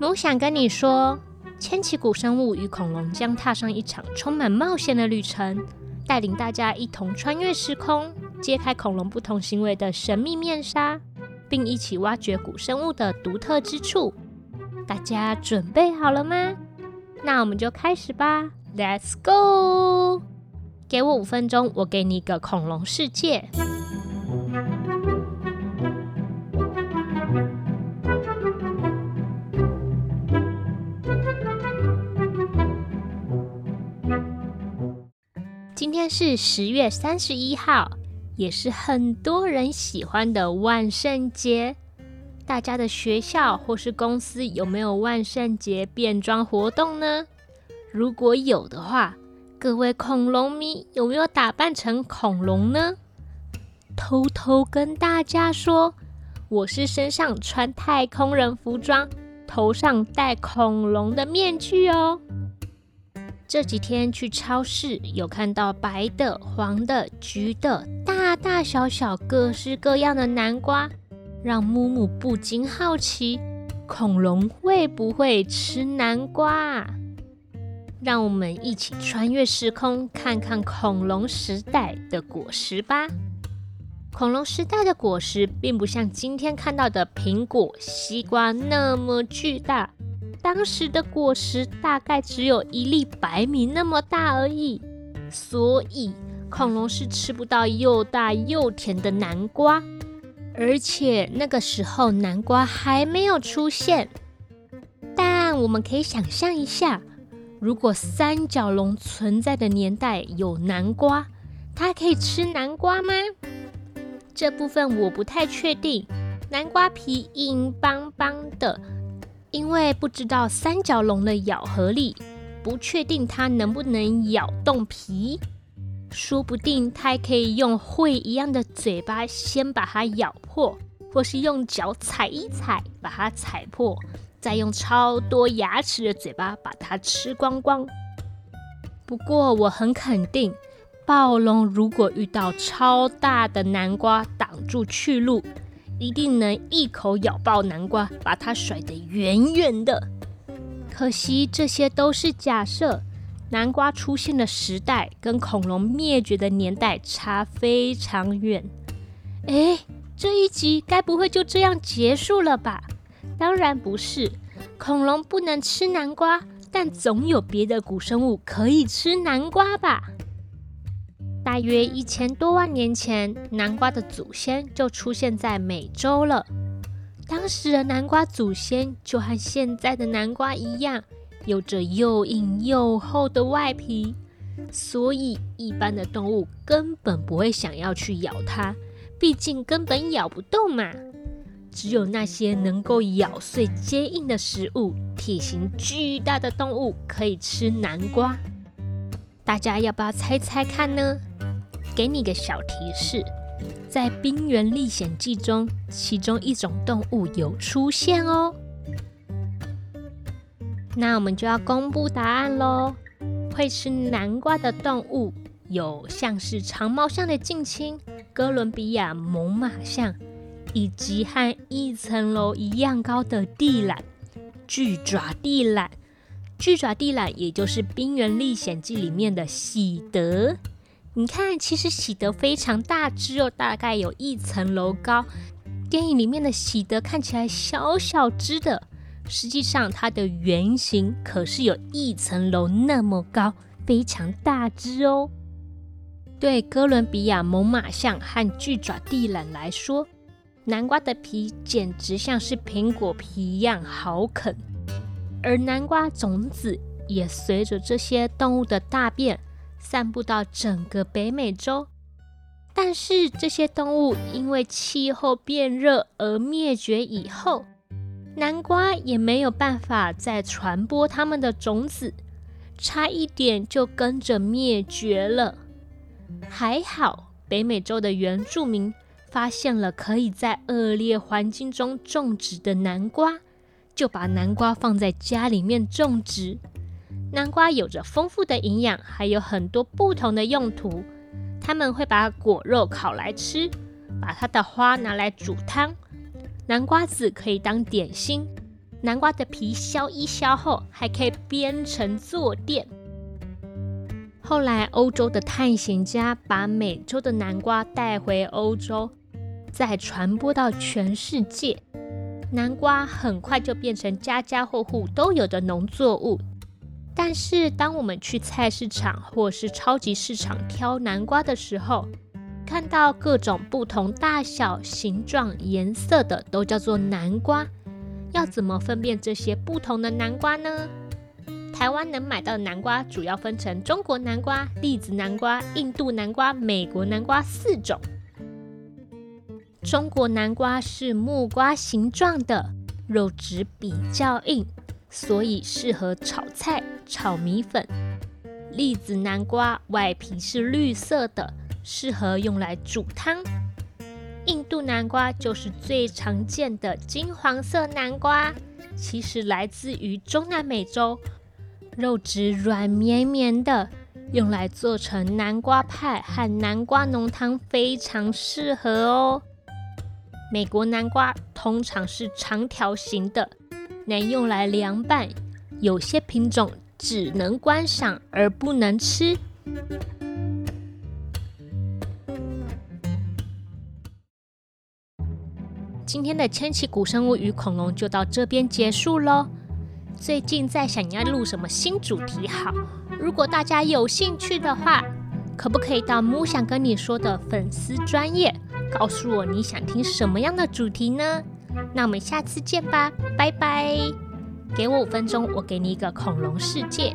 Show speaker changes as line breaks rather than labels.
我想跟你说，千奇古生物与恐龙将踏上一场充满冒险的旅程，带领大家一同穿越时空，揭开恐龙不同行为的神秘面纱，并一起挖掘古生物的独特之处。大家准备好了吗？那我们就开始吧，Let's go！给我五分钟，我给你一个恐龙世界。今天是十月三十一号，也是很多人喜欢的万圣节。大家的学校或是公司有没有万圣节变装活动呢？如果有的话，各位恐龙迷有没有打扮成恐龙呢？偷偷跟大家说，我是身上穿太空人服装，头上戴恐龙的面具哦。这几天去超市，有看到白的、黄的、橘的，大大小小、各式各样的南瓜，让木木不禁好奇：恐龙会不会吃南瓜？让我们一起穿越时空，看看恐龙时代的果实吧。恐龙时代的果实，并不像今天看到的苹果、西瓜那么巨大。当时的果实大概只有一粒白米那么大而已，所以恐龙是吃不到又大又甜的南瓜。而且那个时候南瓜还没有出现。但我们可以想象一下，如果三角龙存在的年代有南瓜，它可以吃南瓜吗？这部分我不太确定。南瓜皮硬邦邦的。因为不知道三角龙的咬合力，不确定它能不能咬动皮，说不定它可以用喙一样的嘴巴先把它咬破，或是用脚踩一踩把它踩破，再用超多牙齿的嘴巴把它吃光光。不过我很肯定，暴龙如果遇到超大的南瓜挡住去路。一定能一口咬爆南瓜，把它甩得远远的。可惜这些都是假设，南瓜出现的时代跟恐龙灭绝的年代差非常远。哎，这一集该不会就这样结束了吧？当然不是，恐龙不能吃南瓜，但总有别的古生物可以吃南瓜吧？大约一千多万年前，南瓜的祖先就出现在美洲了。当时的南瓜祖先就和现在的南瓜一样，有着又硬又厚的外皮，所以一般的动物根本不会想要去咬它，毕竟根本咬不动嘛。只有那些能够咬碎坚硬的食物、体型巨大的动物可以吃南瓜。大家要不要猜猜看呢？给你个小提示，在《冰原历险记》中，其中一种动物有出现哦。那我们就要公布答案喽。会吃南瓜的动物有像是长毛象的近亲哥伦比亚猛犸象，以及和一层楼一样高的地懒巨爪地懒。巨爪地懒也就是《冰原历险记》里面的喜德。你看，其实喜德非常大只哦，大概有一层楼高。电影里面的喜德看起来小小只的，实际上它的原型可是有一层楼那么高，非常大只哦。对哥伦比亚猛犸象和巨爪地懒来说，南瓜的皮简直像是苹果皮一样好啃，而南瓜种子也随着这些动物的大便。散布到整个北美洲，但是这些动物因为气候变热而灭绝以后，南瓜也没有办法再传播它们的种子，差一点就跟着灭绝了。还好，北美洲的原住民发现了可以在恶劣环境中种植的南瓜，就把南瓜放在家里面种植。南瓜有着丰富的营养，还有很多不同的用途。他们会把果肉烤来吃，把它的花拿来煮汤。南瓜籽可以当点心，南瓜的皮削一削后，还可以编成坐垫。后来，欧洲的探险家把美洲的南瓜带回欧洲，再传播到全世界。南瓜很快就变成家家户户都有的农作物。但是，当我们去菜市场或是超级市场挑南瓜的时候，看到各种不同大小、形状、颜色的都叫做南瓜。要怎么分辨这些不同的南瓜呢？台湾能买到的南瓜主要分成中国南瓜、栗子南瓜、印度南瓜、美国南瓜四种。中国南瓜是木瓜形状的，肉质比较硬，所以适合炒菜、炒米粉。栗子南瓜外皮是绿色的，适合用来煮汤。印度南瓜就是最常见的金黄色南瓜，其实来自于中南美洲。肉质软绵绵的，用来做成南瓜派和南瓜浓汤非常适合哦。美国南瓜通常是长条形的，能用来凉拌，有些品种只能观赏而不能吃。今天的千奇古生物与恐龙就到这边结束喽。最近在想要录什么新主题好？如果大家有兴趣的话，可不可以到木想跟你说的粉丝专业，告诉我你想听什么样的主题呢？那我们下次见吧，拜拜！给我五分钟，我给你一个恐龙世界。